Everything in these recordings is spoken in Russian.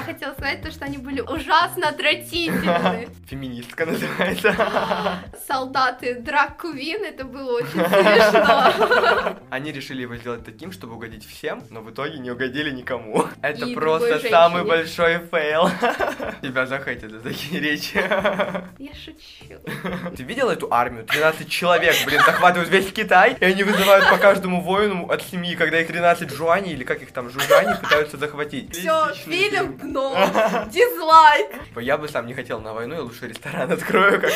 Я хотела сказать то, что они были ужасно отвратительны. Феминистка называется. Солдаты drag queen, это было очень смешно. Они решили его сделать таким, чтобы угодить всем, но в итоге не угодили никому. Это И просто самый большой фейл. Тебя захейтят за такие речи. Я шучу. Ты видел эту армию? 13 человек, блин, захватывают весь Китай, и они вызывают по каждому воину от семьи, когда их 13 жуаней, или как их там, жужжани, пытаются захватить. Все, Реалистичный фильм дно. Дизлайк. Я бы сам не хотел на войну, я лучше ресторан открою, как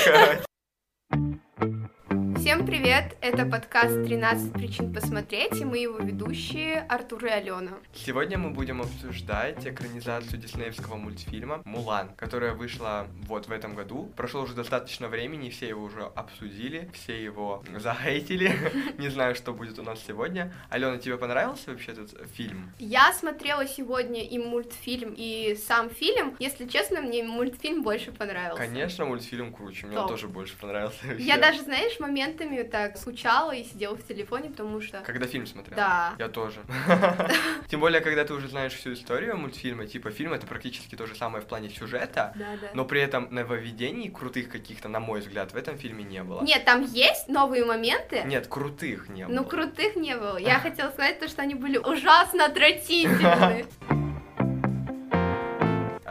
Всем привет, это подкаст «13 причин посмотреть», и мы его ведущие Артур и Алена. Сегодня мы будем обсуждать экранизацию диснеевского мультфильма «Мулан», которая вышла вот в этом году. Прошло уже достаточно времени, все его уже обсудили, все его захейтили. Не знаю, что будет у нас сегодня. Алена, тебе понравился вообще этот фильм? Я смотрела сегодня и мультфильм, и сам фильм. Если честно, мне мультфильм больше понравился. Конечно, мультфильм круче, мне он тоже больше понравился. Я даже, знаешь, моментами так скучала и сидела в телефоне, потому что... Когда фильм смотрел? Да. Я тоже. Тем более, когда ты уже знаешь всю историю мультфильма, типа фильм это практически то же самое в плане сюжета, Да, да. но при этом нововведений крутых каких-то, на мой взгляд, в этом фильме не было. Нет, там есть новые моменты, Нет, крутых не было. но крутых не было. Я хотела сказать то, что они были ужасно отвратительны.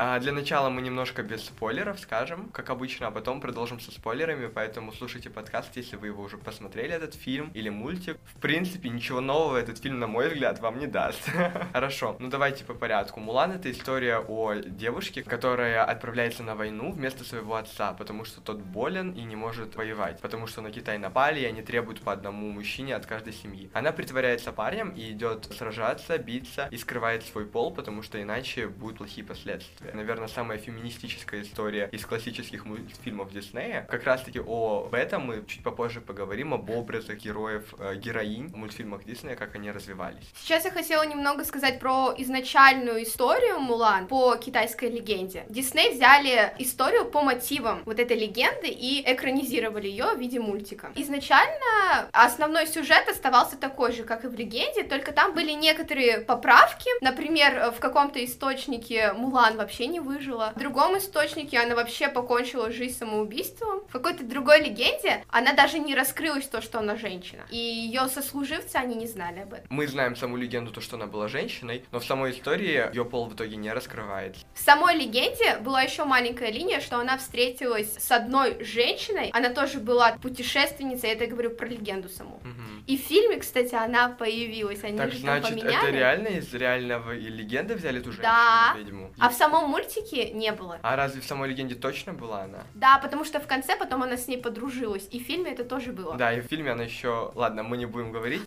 А, для начала мы немножко без спойлеров скажем, как обычно, а потом продолжим со спойлерами, поэтому слушайте подкаст, если вы его уже посмотрели, этот фильм или мультик. В принципе, ничего нового этот фильм, на мой взгляд, вам не даст. Хорошо, ну давайте по порядку. Мулан — это история о девушке, которая отправляется на войну вместо своего отца, потому что тот болен и не может воевать, потому что на Китай напали, и они требуют по одному мужчине от каждой семьи. Она притворяется парнем и идет сражаться, биться и скрывает свой пол, потому что иначе будут плохие последствия. Наверное, самая феминистическая история из классических мультфильмов Диснея. Как раз-таки об этом мы чуть попозже поговорим, об образах героев, э, героинь в мультфильмах Диснея, как они развивались. Сейчас я хотела немного сказать про изначальную историю Мулан по китайской легенде. Дисней взяли историю по мотивам вот этой легенды и экранизировали ее в виде мультика. Изначально основной сюжет оставался такой же, как и в легенде, только там были некоторые поправки. Например, в каком-то источнике Мулан вообще не выжила, в другом источнике она вообще покончила жизнь самоубийством. В какой-то другой легенде она даже не раскрылась то, что она женщина. И ее сослуживцы, они не знали об этом. Мы знаем саму легенду, то, что она была женщиной, но в самой истории ее пол в итоге не раскрывается. В самой легенде была еще маленькая линия, что она встретилась с одной женщиной, она тоже была путешественницей, это я говорю про легенду саму. Мгм. И в фильме, кстати, она появилась, они Так же значит, там это поменяли. реально из реального и легенды взяли ту Да. женщину-ведьму? А в самом мультике не было. А разве в самой легенде точно была она? Да, потому что в конце потом она с ней подружилась, и в фильме это тоже было. Да, и в фильме она еще... Ладно, мы не будем говорить.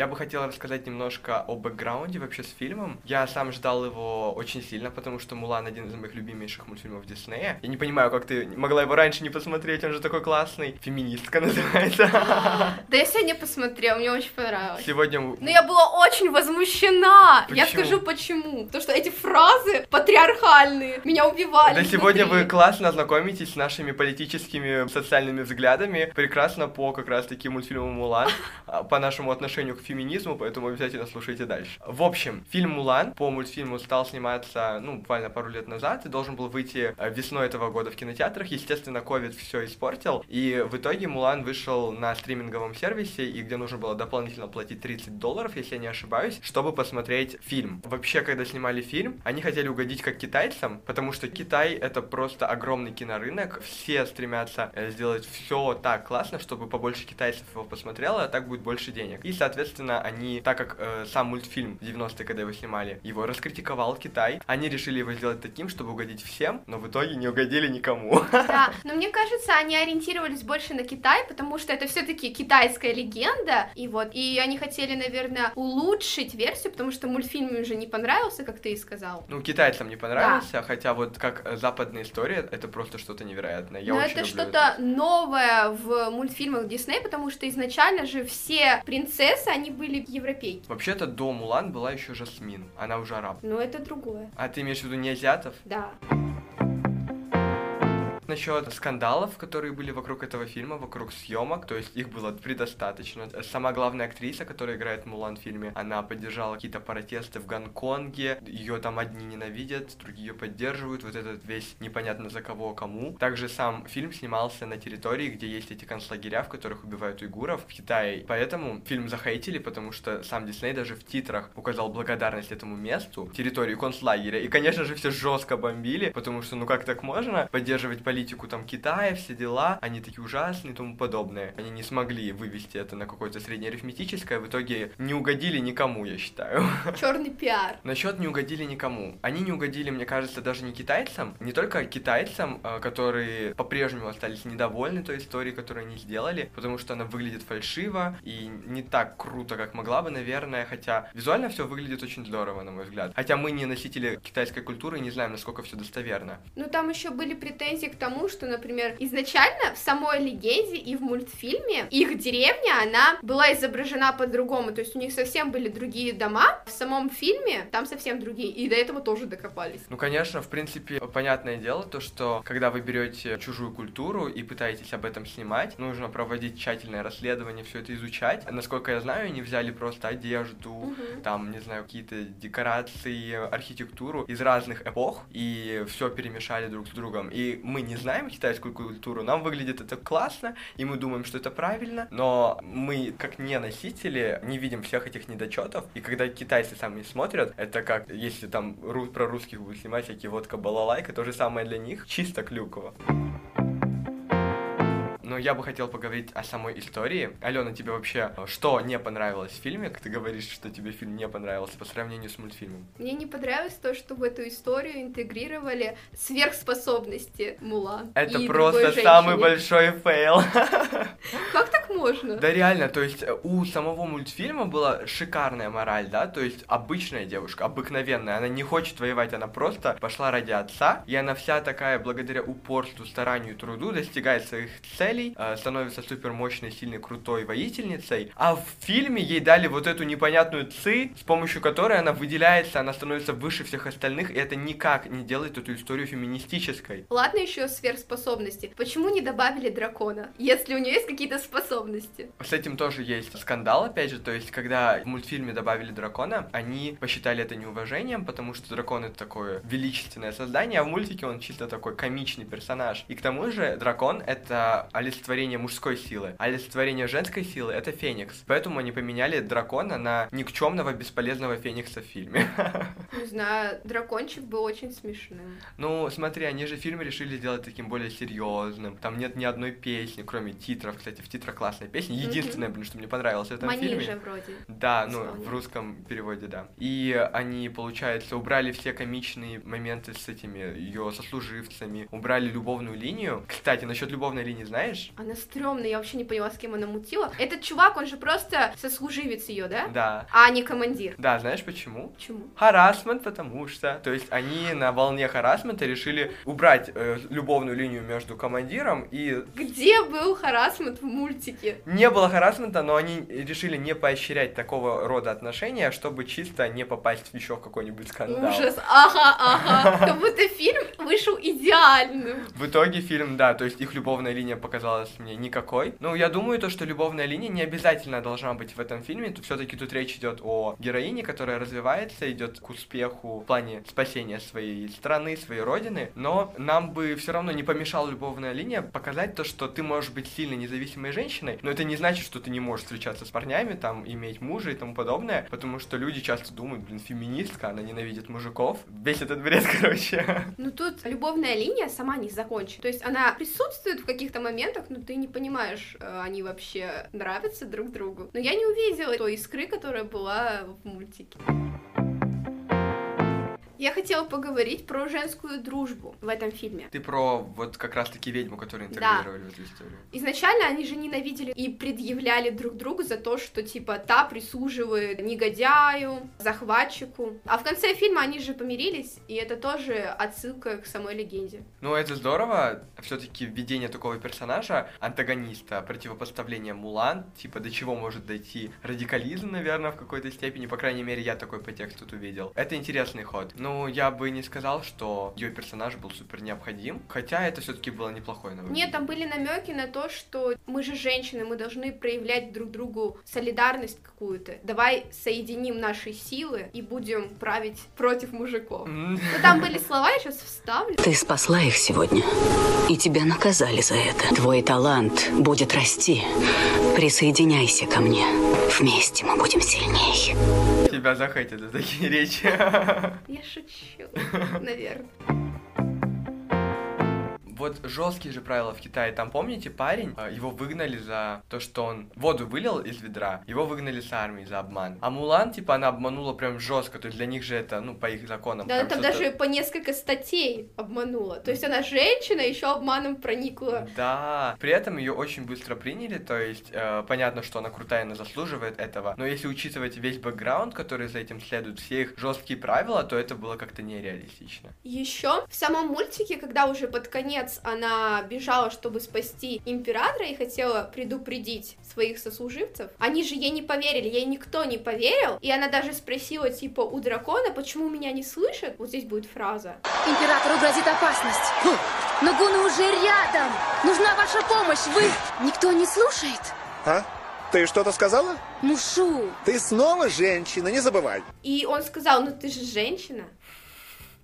Я бы хотел рассказать немножко о бэкграунде вообще с фильмом. Я сам ждал его очень сильно, потому что Мулан один из моих любимейших мультфильмов Диснея. Я не понимаю, как ты могла его раньше не посмотреть, он же такой классный. Феминистка называется. Да я сегодня посмотрела, мне очень понравилось. Сегодня... Но я была очень возмущена. Я Почему? скажу почему. Потому что эти фразы патриархальные меня убивали. Да сегодня вы классно ознакомитесь с нашими политическими социальными взглядами, прекрасно по как раз таки мультфильму Мулан, а, по нашему отношению к феминизму, поэтому обязательно слушайте дальше. В общем, фильм Мулан по мультфильму стал сниматься, ну, буквально пару лет назад, и должен был выйти э, весной этого года в кинотеатрах. Естественно, ковид все испортил, и в итоге Мулан вышел на стриминговом сервисе, и где нужно было дополнительно платить 30 долларов, если я не ошибаюсь, чтобы посмотреть фильм. Вообще, когда снимали фильм, они хотели угодить как китайцам, потому что Китай это просто огромный кинорынок, все стремятся э, сделать все так классно, чтобы побольше китайцев его посмотрело, а так будет больше денег. И, соответственно, они, так как э, сам мультфильм в 90-е, когда его снимали, его раскритиковал Китай, они решили его сделать таким, чтобы угодить всем, но в итоге не угодили никому. Да, но мне кажется, они ориентировались больше на Китай, потому что это все-таки китайская легенда, и вот, и они хотели, наверное, улучшить версию, потому что мультфильм уже не понравился, как ты и сказал. Ну, китайцам не понравился, хотя вот как э, западная история, это просто что-то невероятное. Я Но очень это что-то новое в мультфильмах Дисней, потому что изначально же все принцессы, они были европейки. Вообще-то до Мулан была еще Жасмин, она уже араб. Но это другое. А ты имеешь в виду не азиатов? Да. Насчет скандалов, которые были вокруг этого фильма, вокруг съемок, то есть их было предостаточно. Сама главная актриса, которая играет Мулан в фильме, она поддержала какие-то протесты в Гонконге, ее там одни ненавидят, другие ее поддерживают, вот этот весь непонятно за кого, кому. Также сам фильм снимался на территории, где есть эти концлагеря, в которых убивают уйгуров в Китае. Поэтому фильм захейтили, потому что сам Дисней даже в титрах указал благодарность этому месту, территории концлагеря. И, конечно же, все жестко бомбили, потому что, ну как так можно поддерживать политику там Китая, все дела, они такие ужасные и тому подобное. Они не смогли вывести это на какое-то среднеарифметическое, в итоге не угодили никому, я считаю. Черный пиар. Насчет не угодили никому. Они не угодили, мне кажется, даже не китайцам, не только китайцам, а, которые по-прежнему остались недовольны той историей, которую они сделали, потому что она выглядит фальшиво и не так круто, как могла бы, наверное, хотя визуально все выглядит очень здорово, на мой взгляд. Хотя мы не носители китайской культуры и не знаем, насколько все достоверно. Ну, там еще были претензии к тому, что, например, изначально в самой легенде и в мультфильме их деревня, она была изображена по-другому, то есть у них совсем были другие дома, в самом фильме там совсем другие, и до этого тоже докопались. Ну, конечно, в принципе, понятное дело, то, что когда вы берете чужую культуру и пытаетесь об этом снимать, нужно проводить тщательное расследование, все это изучать. Насколько я знаю, они взяли просто одежду, угу. там, не знаю, какие-то декорации, архитектуру из разных эпох, и все перемешали друг с другом. И мы не знаем китайскую культуру, нам выглядит это классно, и мы думаем, что это правильно, но мы, как не носители, не видим всех этих недочетов, и когда китайцы сами смотрят, это как, если там про русских будет снимать всякие водка балалайка, то же самое для них, чисто клюква. Но я бы хотел поговорить о самой истории. Алена, тебе вообще э, что не понравилось в фильме? Как ты говоришь, что тебе фильм не понравился по сравнению с мультфильмом? Мне не понравилось то, что в эту историю интегрировали сверхспособности Мулан. Это просто самый большой фейл. Как так можно? Да реально, то есть э, у самого мультфильма была шикарная мораль, да, то есть обычная девушка, обыкновенная, она не хочет воевать, она просто пошла ради отца, и она вся такая, благодаря упорству, старанию, труду, достигает своих целей, целей, э, становится супер мощной, сильной, крутой воительницей, а в фильме ей дали вот эту непонятную ци, с помощью которой она выделяется, она становится выше всех остальных, и это никак не делает эту историю феминистической. Ладно еще сверхспособности. Почему не добавили дракона, если у нее есть какие-то способности? С этим тоже есть скандал, опять же, то есть, когда в мультфильме добавили дракона, они посчитали это неуважением, потому что дракон это такое величественное создание, а в мультике он чисто такой комичный персонаж. И к тому же дракон это олицетворение мужской силы, а олицетворение женской силы — это Феникс. Поэтому они поменяли дракона на никчемного, бесполезного Феникса в фильме. Не знаю, дракончик был очень смешным. Ну, смотри, они же фильм решили сделать таким более серьезным. Там нет ни одной песни, кроме титров. Кстати, в титрах классная песня. Единственное, блин, что мне понравилось в этом Манижа фильме. вроде. Да, ну, в русском переводе, да. И они, получается, убрали все комичные моменты с этими ее сослуживцами, убрали любовную линию. Кстати, насчет любовной линии, знаешь, знаешь? Она стрёмная, я вообще не поняла, с кем она мутила. Этот чувак, он же просто сослуживец ее, да? Да. А не командир. Да, знаешь почему? Почему? Харасмент, потому что. То есть они на волне харасмента решили убрать э, любовную линию между командиром и... Где был харасмент в мультике? Не было харасмента, но они решили не поощрять такого рода отношения, чтобы чисто не попасть еще в какой-нибудь скандал. Ужас, ага, ага. Как будто фильм вышел идеальным. В итоге фильм, да, то есть их любовная линия показалась показалась мне никакой. Ну, я думаю, то, что любовная линия не обязательно должна быть в этом фильме. Тут все-таки тут речь идет о героине, которая развивается, идет к успеху в плане спасения своей страны, своей родины. Но нам бы все равно не помешала любовная линия показать то, что ты можешь быть сильной независимой женщиной, но это не значит, что ты не можешь встречаться с парнями, там, иметь мужа и тому подобное, потому что люди часто думают, блин, феминистка, она ненавидит мужиков. Весь этот бред, короче. Ну тут любовная линия сама не закончена. То есть она присутствует в каких-то моментах, моментах, ну, ты не понимаешь, э, они вообще нравятся друг другу. Но я не увидела той искры, которая была в мультике. Я хотела поговорить про женскую дружбу в этом фильме. Ты про вот как раз-таки ведьму, которую интегрировали да. в эту историю. Изначально они же ненавидели и предъявляли друг другу за то, что типа та прислуживает негодяю, захватчику. А в конце фильма они же помирились, и это тоже отсылка к самой легенде. Ну, это здорово. Все-таки введение такого персонажа, антагониста, противопоставление Мулан, типа до чего может дойти радикализм, наверное, в какой-то степени. По крайней мере, я такой по тексту тут увидел. Это интересный ход. Но Ну, я бы не сказал, что ее персонаж был супер необходим, хотя это все-таки было неплохое нововведение. Нет, там были намеки на то, что мы же женщины, мы должны проявлять друг другу солидарность какую-то. Давай соединим наши силы и будем править против мужиков. Ну, там были слова, я сейчас вставлю. Ты спасла их сегодня, и тебя наказали за это. Твой талант будет расти. Присоединяйся ко мне. Вместе мы будем сильнее. Тебя захотят за такие речи. Я шучу, наверное вот жесткие же правила в Китае. Там, помните, парень, а, его выгнали за то, что он воду вылил из ведра, его выгнали с армии за обман. А Мулан, типа, она обманула прям жестко, то есть для них же это, ну, по их законам. Да, там даже по несколько статей обманула. То есть она женщина, еще обманом проникла. Да, при этом ее очень быстро приняли, то есть э, понятно, что она крутая, она заслуживает этого, но если учитывать весь бэкграунд, который за этим следует, все их жесткие правила, то это было как-то нереалистично. Еще в самом мультике, когда уже под конец конец она бежала, чтобы спасти императора и хотела предупредить своих сослуживцев, они же ей не поверили, ей никто не поверил, и она даже спросила, типа, у дракона, почему меня не слышат? Вот здесь будет фраза. Императору грозит опасность. Но гуны уже рядом. Нужна ваша помощь. Вы... Никто не слушает. А? Ты что-то сказала? Мушу. Ты снова женщина, не забывай. И он сказал, ну ты же женщина.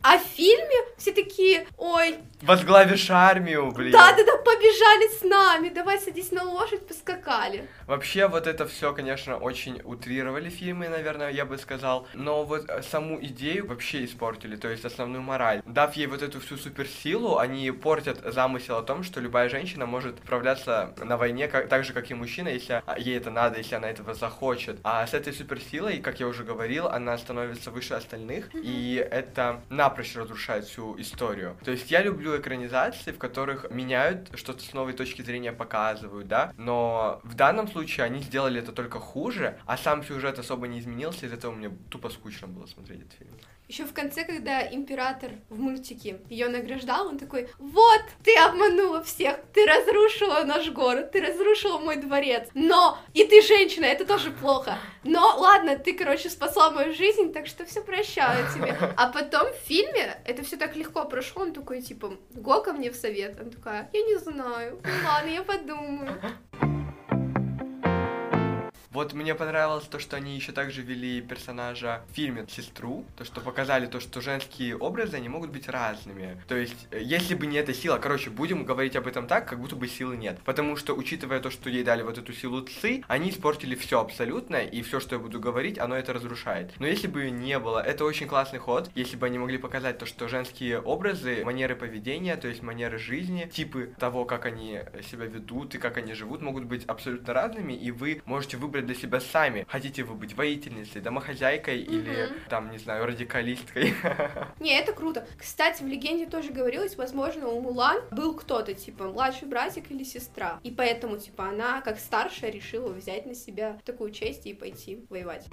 А в фильме все такие, ой... Возглавишь армию, блин. Да-да-да, побежали с нами, давай садись на лошадь, поскакали. Вообще, вот это все, конечно, очень утрировали фильмы, наверное, я бы сказал. Но вот э, саму идею вообще испортили, то есть основную мораль. Дав ей вот эту всю суперсилу, они портят замысел о том, что любая женщина может отправляться на войне как, так же, как и мужчина, если ей это надо, если она этого захочет. А с этой суперсилой, как я уже говорил, она становится выше остальных, и это на напрочь разрушает всю историю. То есть я люблю экранизации, в которых меняют что-то с новой точки зрения показывают, да, но в данном случае они сделали это только хуже, а сам сюжет особо не изменился, из-за этого мне тупо скучно было смотреть этот фильм. Еще в конце, когда император в мультике ее награждал, он такой, вот, ты обманула всех, ты разрушила наш город, ты разрушила мой дворец, но, и ты женщина, это тоже плохо, но, ладно, ты, короче, спасла мою жизнь, так что все прощаю тебе. А потом в фильме это все так легко прошло, он такой, типа, го ко мне в совет, он такая, я не знаю, ну ладно, я подумаю. Вот мне понравилось то, что они еще также вели персонажа в фильме сестру, то, что показали то, что женские образы, они могут быть разными. То есть, э, если бы не эта сила, короче, будем говорить об этом так, как будто бы силы нет. Потому что, учитывая то, что ей дали вот эту силу ЦИ, они испортили все абсолютно, и все, что я буду говорить, оно это разрушает. Но если бы ее не было, это очень классный ход, если бы они могли показать то, что женские образы, манеры поведения, то есть манеры жизни, типы того, как они себя ведут и как они живут, могут быть абсолютно разными, и вы можете выбрать для себя сами. Хотите вы быть воительницей, домохозяйкой mm-hmm. или, там, не знаю, радикалисткой. Не, это круто. Кстати, в легенде тоже говорилось, возможно, у Мулан был кто-то, типа, младший братик или сестра. И поэтому, типа, она, как старшая, решила взять на себя такую честь и пойти воевать.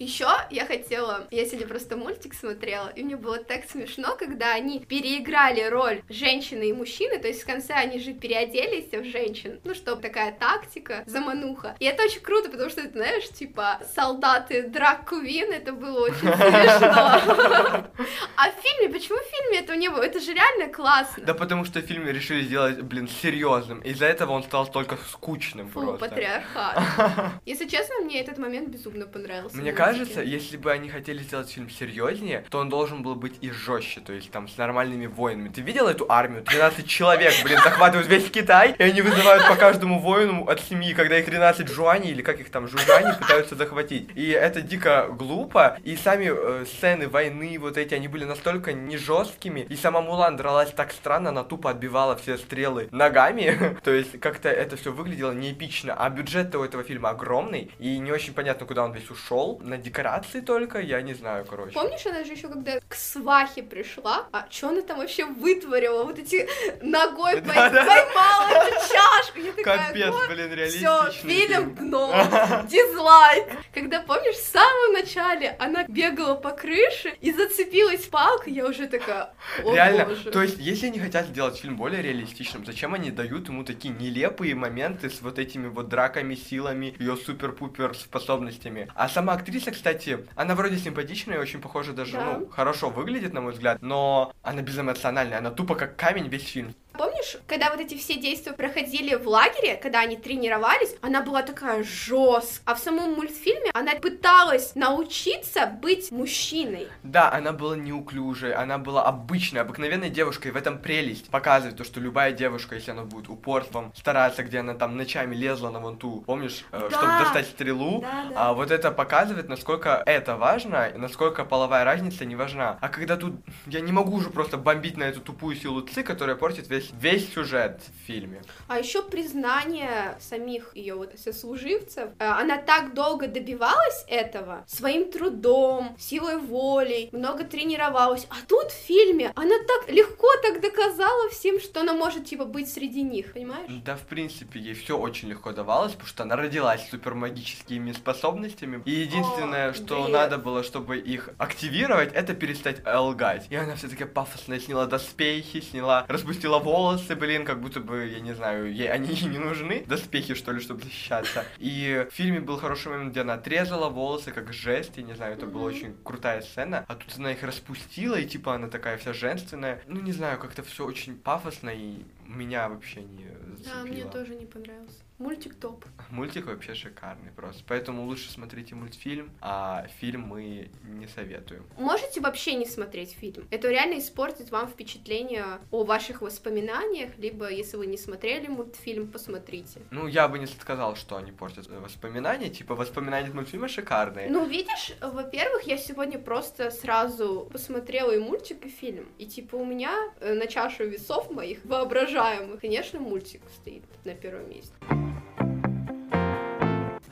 Еще я хотела, я сегодня просто мультик смотрела, и мне было так смешно, когда они переиграли роль женщины и мужчины, то есть в конце они же переоделись в женщин, ну, чтобы такая тактика, замануха. И это очень круто, потому что, знаешь, типа, солдаты драк Кувин, это было очень смешно. А в фильме, почему в фильме этого не было? Это же реально классно. Да потому что в фильме решили сделать, блин, серьезным. Из-за этого он стал только скучным Фу, просто. патриархат. Если честно, мне этот момент безумно понравился. Мне кажется, кажется, если бы они хотели сделать фильм серьезнее, то он должен был быть и жестче, то есть там с нормальными воинами. Ты видел эту армию? 13 человек, блин, захватывают весь Китай, и они вызывают по каждому воину от семьи, когда их 13 жуани, или как их там, жужжани, пытаются захватить. И это дико глупо, и сами э, сцены войны вот эти, они были настолько не жесткими, и сама Мулан дралась так странно, она тупо отбивала все стрелы ногами, то есть как-то это все выглядело неэпично, а бюджет у этого фильма огромный, и не очень понятно, куда он весь ушел, на декорации только, я не знаю, короче. Помнишь, она же еще когда к свахе пришла, а что она там вообще вытворила? Вот эти ногой поймала эту чашку. Я такая, Капец, блин, реалистичный Все, фильм дно, дизлайк. Когда, помнишь, в самом начале она бегала по крыше и зацепилась палкой, я уже такая, Реально, боже. то есть, если они хотят сделать фильм более реалистичным, зачем они дают ему такие нелепые моменты с вот этими вот драками, силами, ее супер-пупер способностями? А сама актриса Принцесса, кстати, она вроде симпатичная и очень похожа даже, Да. ну, хорошо выглядит, на мой взгляд, но она безэмоциональная, она тупо как камень весь фильм. Помнишь, когда вот эти все действия проходили в лагере, когда они тренировались, она была такая жесткая, а в самом мультфильме она пыталась научиться быть мужчиной. Да, она была неуклюжей, она была обычной, обыкновенной девушкой, в этом прелесть. Показывает то, что любая девушка, если она будет упорством стараться, где она там ночами лезла на вон ту, помнишь, э, Да. чтобы достать стрелу, Да, да. а вот это показывает, насколько это важно, и насколько половая разница не важна. А когда тут, я не могу уже просто бомбить на эту тупую силу ЦИ, которая портит весь, весь сюжет в фильме. А еще признание самих ее вот сослуживцев. Э, Она так долго добивалась этого своим трудом, силой воли, много тренировалась. А тут в фильме она так легко так доказала всем, что она может типа быть среди них, понимаешь? Да, в принципе, ей все очень легко давалось, потому что она родилась с супермагическими способностями. И единственное, О, что бред. надо было, чтобы их активировать, это перестать лгать. И она все таки пафосная, сняла доспехи, сняла, распустила волосы, блин, как будто бы, я не знаю, ей они ей не нужны, доспехи, что ли, чтобы защищаться. И в фильме был хороший момент, где она отрезала волосы, как жест, я не знаю, это была очень крутая сцена. А тут она их распустила, и типа она такая вся женственная. Ну, не знаю, как-то все очень пафосно, и меня вообще не зацепило. Да, мне тоже не понравился. Мультик топ. Мультик вообще шикарный просто. Поэтому лучше смотрите мультфильм, а фильм мы не советуем. Можете вообще не смотреть фильм. Это реально испортит вам впечатление о ваших воспоминаниях, либо если вы не смотрели мультфильм, посмотрите. Ну, я бы не сказал, что они портят воспоминания. Типа, воспоминания от мультфильма шикарные. Ну, видишь, во-первых, я сегодня просто сразу посмотрела и мультик, и фильм. И типа у меня э, на чашу весов моих воображаемых, конечно, мультик стоит на первом месте.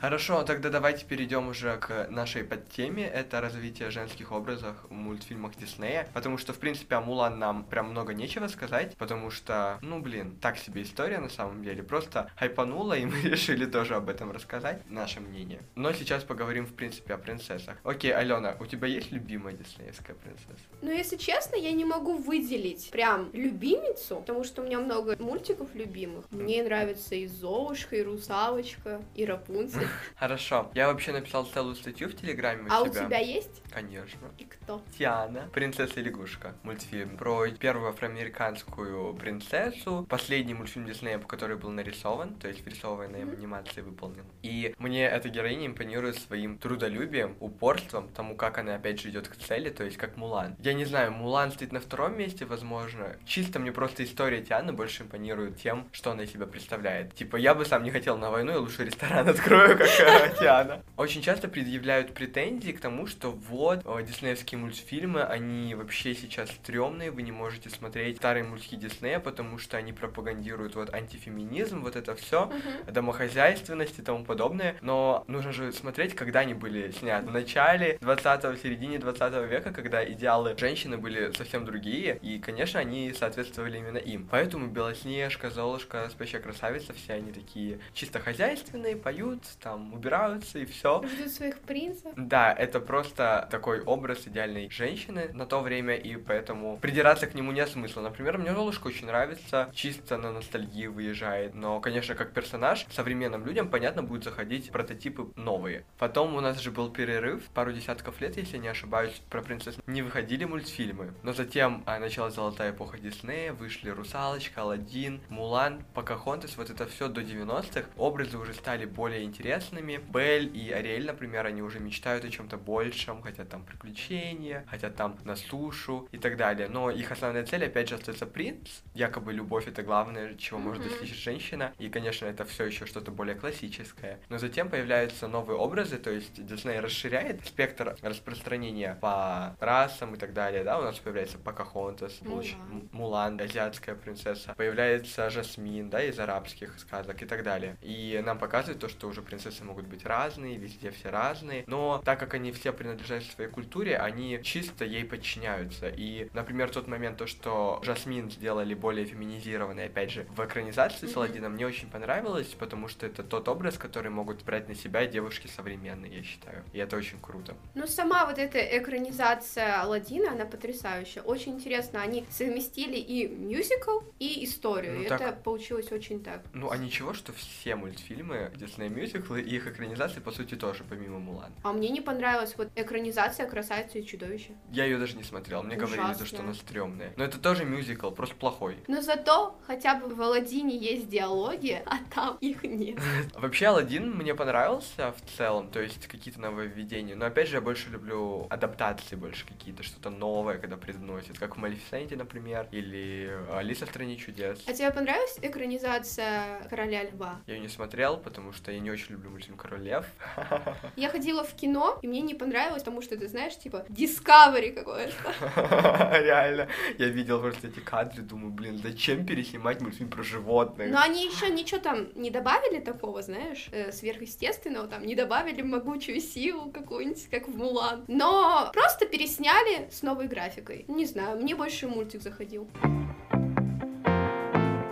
Хорошо, тогда давайте перейдем уже к нашей подтеме. Это развитие женских образов в мультфильмах Диснея. Потому что, в принципе, о Мулан нам прям много нечего сказать. Потому что, ну, блин, так себе история на самом деле. Просто хайпанула, и мы решили тоже об этом рассказать, наше мнение. Но сейчас поговорим, в принципе, о принцессах. Окей, Алена, у тебя есть любимая диснеевская принцесса? Но если честно, я не могу выделить прям любимицу, потому что у меня много мультиков любимых. Мне нравится и Золушка, и Русалочка, и Рапунцель. Хорошо. Я вообще написал целую статью в Телеграме у А у тебя есть? Конечно. И кто? Тиана, принцесса и лягушка, мультфильм про первую афроамериканскую принцессу, последний мультфильм Диснея, по который был нарисован, то есть Мгм. анимации выполнен. И мне эта героиня импонирует своим трудолюбием, упорством, тому, как она опять же идет к цели, то есть как Мулан. Я не знаю, Мулан стоит на втором месте, возможно. Чисто мне просто история Тианы больше импонирует тем, что она из себя представляет. Типа, я бы сам не хотел на войну, я лучше ресторан открою, как Тиана. Очень часто предъявляют претензии к тому, что вот, э, диснеевские мультфильмы, они вообще сейчас стрёмные, вы не можете смотреть старые мультики Диснея, потому что они пропагандируют вот антифеминизм, вот это все, домохозяйственность и тому подобное, но нужно же смотреть, когда они были сняты. В начале 20-го, в середине 20 века, когда идеалы женщины были совсем другие, и, конечно, они соответствовали именно им. Поэтому Белоснежка, Золушка, Спящая красавица, все они такие чисто хозяйственные, поют, там, убираются и все. Ждут своих принцев. Да, это просто такой образ идеальной женщины на то время, и поэтому придираться к нему нет смысла. Например, мне Золушка очень нравится, чисто на ностальгии выезжает, но, конечно, как персонаж, современным людям, понятно, будет заходить прототипы новые. Потом у нас же был перерыв, пару десятков лет, если не ошибаюсь, про принцесс не выходили мультфильмы, но затем а, началась золотая эпоха Диснея, вышли Русалочка, Аладдин, Мулан, Покахонтас, вот это все до 90-х, образы уже стали более интересными. Белль и Ариэль, например, они уже мечтают о чем-то большем, хотят там приключения, хотят там на сушу и так далее. Но их основная цель, опять же, остается принц. Якобы любовь это главное, чего может Мгм. достичь женщина. И, конечно, это все еще что-то более классическое. Но затем появляются новые образы, то есть Дисней расширяет спектр распространения по расам и так далее. Да, у нас появляется Покахонтас, Мулан. М- Мулан, азиатская принцесса. Появляется Жасмин, да, из арабских сказок и так далее. И нам показывают то, что уже принцессы могут быть разные, везде все разные. Но так как они все принадлежат своей культуре, они чисто ей подчиняются. И, например, тот момент, то, что Жасмин сделали более феминизированной, опять же, в экранизации с Мгм. Аладдином, мне очень понравилось, потому что это тот образ, который могут брать на себя девушки современные, я считаю. И это очень круто. Ну, сама вот эта экранизация Алладина, она потрясающая. Очень интересно, они совместили и мюзикл, и историю. Ну, и так- это получилось очень так. Ну, а ничего, что все мультфильмы Disney Music мюзиклы и их экранизации, по сути, тоже, помимо Мулан. А мне не понравилась вот экранизация «Красавицы и чудовища». Я ее даже не смотрел, мне говорили, Ужасно. что она стрёмная. Но это тоже мюзикл, просто плохой. Но зато хотя бы в Аладдине есть диалоги, а там их нет. Вообще, Алладин мне понравился в целом, то есть какие-то нововведения. Но опять же, я больше люблю адаптации, больше какие-то, что-то новое, когда привносят, как в Малефисенте, например, или Алиса в стране чудес. А тебе понравилась экранизация «Короля льва»? Я ее не смотрел, потому что я не очень люблю мультфильм Король Лев. Я ходила в кино, и мне не понравилось, потому что, ты знаешь, типа, Discovery какое-то. Реально. Я видел просто эти кадры, думаю, блин, зачем переснимать мультфильм про животных? Но они еще ничего там не добавили такого, знаешь, э, сверхъестественного, там, не добавили могучую силу какую-нибудь, как в Мулан. Но просто пересняли с новой графикой. Не знаю, мне больше мультик заходил.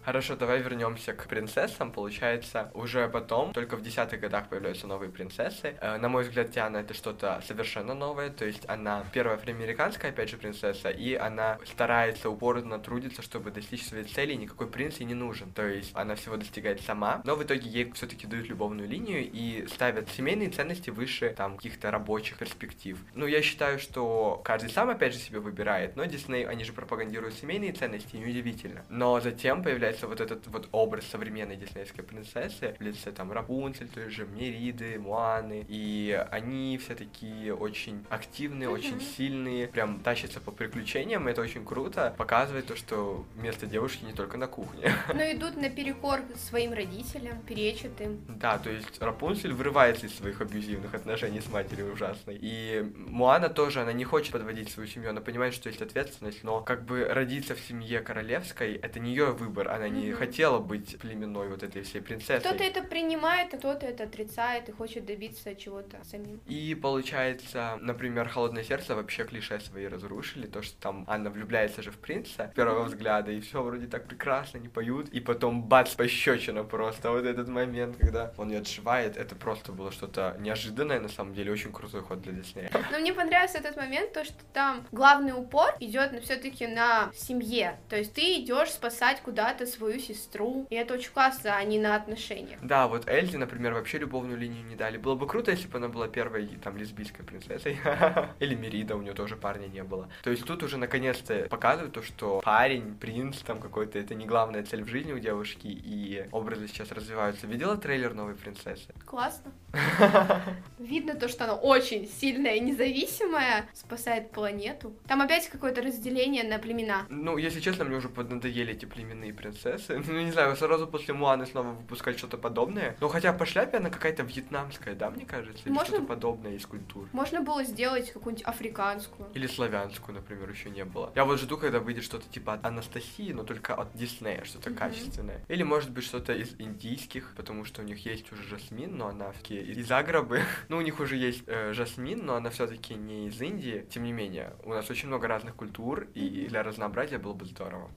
Хорошо, давай вернемся к принцессам. Получается, уже потом, только в десятых годах появляются новые принцессы. Э, На мой взгляд, Тиана это что-то совершенно новое. То есть она первая афроамериканская, опять же, принцесса, и она старается упорно трудиться, чтобы достичь своей цели, и никакой принц ей не нужен. То есть она всего достигает сама, но в итоге ей все-таки дают любовную линию и ставят семейные ценности выше там каких-то рабочих перспектив. Ну, я считаю, что каждый сам опять же себе выбирает, но Дисней, они же пропагандируют семейные ценности, неудивительно. Но затем появляется вот этот вот образ современной диснейской принцессы в лице там Рапунцель, той же Мериды, Муаны, и они все такие очень активные, очень сильные, прям тащатся по приключениям, и это очень круто, показывает то, что место девушки не только на кухне. Но идут наперекор своим родителям, перечат им. Да, то есть Рапунцель вырывается из своих абьюзивных отношений с матерью ужасной. И Муана тоже, она не хочет подводить свою семью, она понимает, что есть ответственность, но как бы родиться в семье королевской, это не ее выбор, она не Мгм. хотела быть племенной вот этой всей принцессой. Кто-то это принимает, а кто-то это отрицает и хочет добиться чего-то самим. И получается, например, «Холодное сердце» вообще клише свои разрушили, то, что там Анна влюбляется же в принца с первого взгляда, и все вроде так прекрасно, не поют, и потом бац, пощечина просто, вот этот момент, когда он ее отшивает, это просто было что-то неожиданное, на самом деле, очень крутой ход для Диснея. Но мне понравился этот момент, то, что там главный упор идет все-таки на семье. То есть ты идешь спасать куда-то свою сестру, и это очень классно, а не на отношениях. Да, вот Эльзе, например, вообще любовную линию не дали. Было бы круто, если бы она была первой там лесбийской принцессой. Или Мерида, у нее тоже парня не было. То есть тут уже наконец-то показывают то, что парень, принц там какой-то, это не главная цель в жизни у девушки, и образы сейчас развиваются. Видела трейлер новой принцессы? Классно. Видно то, что она очень сильная и независимая, спасает планету. Там опять какое-то разделение на племена. Ну, если честно, мне уже поднадоели эти племенные принцессы. Ну, не знаю, сразу после Муаны снова выпускать что-то подобное. Ну, хотя по шляпе она какая-то вьетнамская, да, мне кажется? Или Можно- что-то подобное из культур. Можно было сделать какую-нибудь африканскую. Или славянскую, например, еще не было. Я вот жду, когда выйдет что-то типа от Анастасии, но только от Диснея, что-то Мгм. качественное. Или, может быть, что-то из индийских, потому что у них есть уже Жасмин, но она все из Загребы. ну, у них уже есть э, Жасмин, но она все-таки не из Индии. Тем не менее, у нас очень много разных культур, и для разнообразия было бы здорово.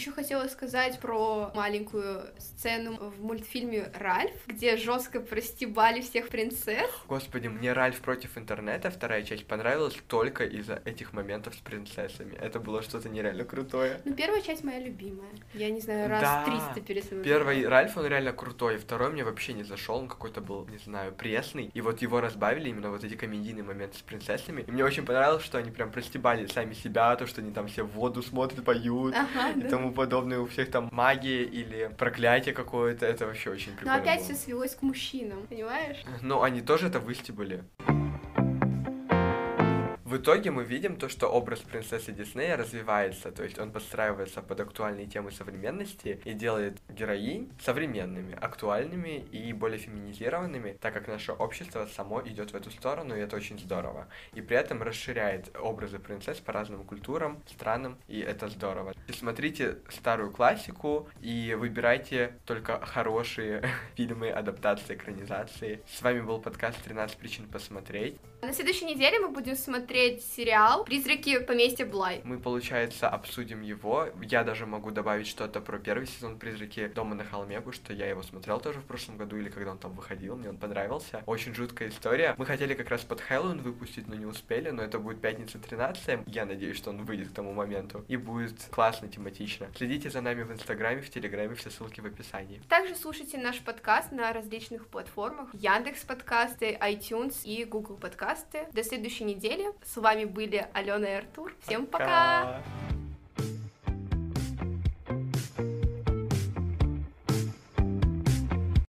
Еще хотела сказать про маленькую сцену в мультфильме Ральф, где жестко простебали всех принцесс. Господи, мне Ральф против интернета, вторая часть, понравилась только из-за этих моментов с принцессами. Это было что-то нереально крутое. Ну, первая часть моя любимая. Я не знаю, раз Да. 300 пересмотрела. Первый Ральф, он реально крутой, второй мне вообще не зашел, он какой-то был, не знаю, пресный, и вот его разбавили именно вот эти комедийные моменты с принцессами, и мне очень понравилось, что они прям простебали сами себя, то, что они там все в воду смотрят, поют, Ага, и да. тому подобное, у всех там магия или проклятие какое-то, это вообще очень Но прикольно опять было. все свелось к мужчинам, понимаешь? Но они тоже это выстебали. В итоге мы видим то, что образ принцессы Диснея развивается, то есть он подстраивается под актуальные темы современности и делает героинь современными, актуальными и более феминизированными, так как наше общество само идет в эту сторону, и это очень здорово. И при этом расширяет образы принцесс по разным культурам, странам, и это здорово. И смотрите старую классику и выбирайте только хорошие фильмы, адаптации, экранизации. С вами был подкаст «13 причин посмотреть». На следующей неделе мы будем смотреть сериал «Призраки поместья Блай». Мы, получается, обсудим его. Я даже могу добавить что-то про первый сезон «Призраки «Дома на холме», потому что я его смотрел тоже в прошлом году, или когда он там выходил, мне он понравился. Очень жуткая история. Мы хотели как раз под Хэллоуин выпустить, но не успели, но это будет пятница 13 Я надеюсь, что он выйдет к тому моменту. И будет классно, тематично. Следите за нами в Инстаграме, в Телеграме, все ссылки в описании. Также слушайте наш подкаст на различных платформах. Яндекс подкасты, iTunes и Google подкасты. До следующей недели. С вами были Алена и Артур. Всем пока! Пока.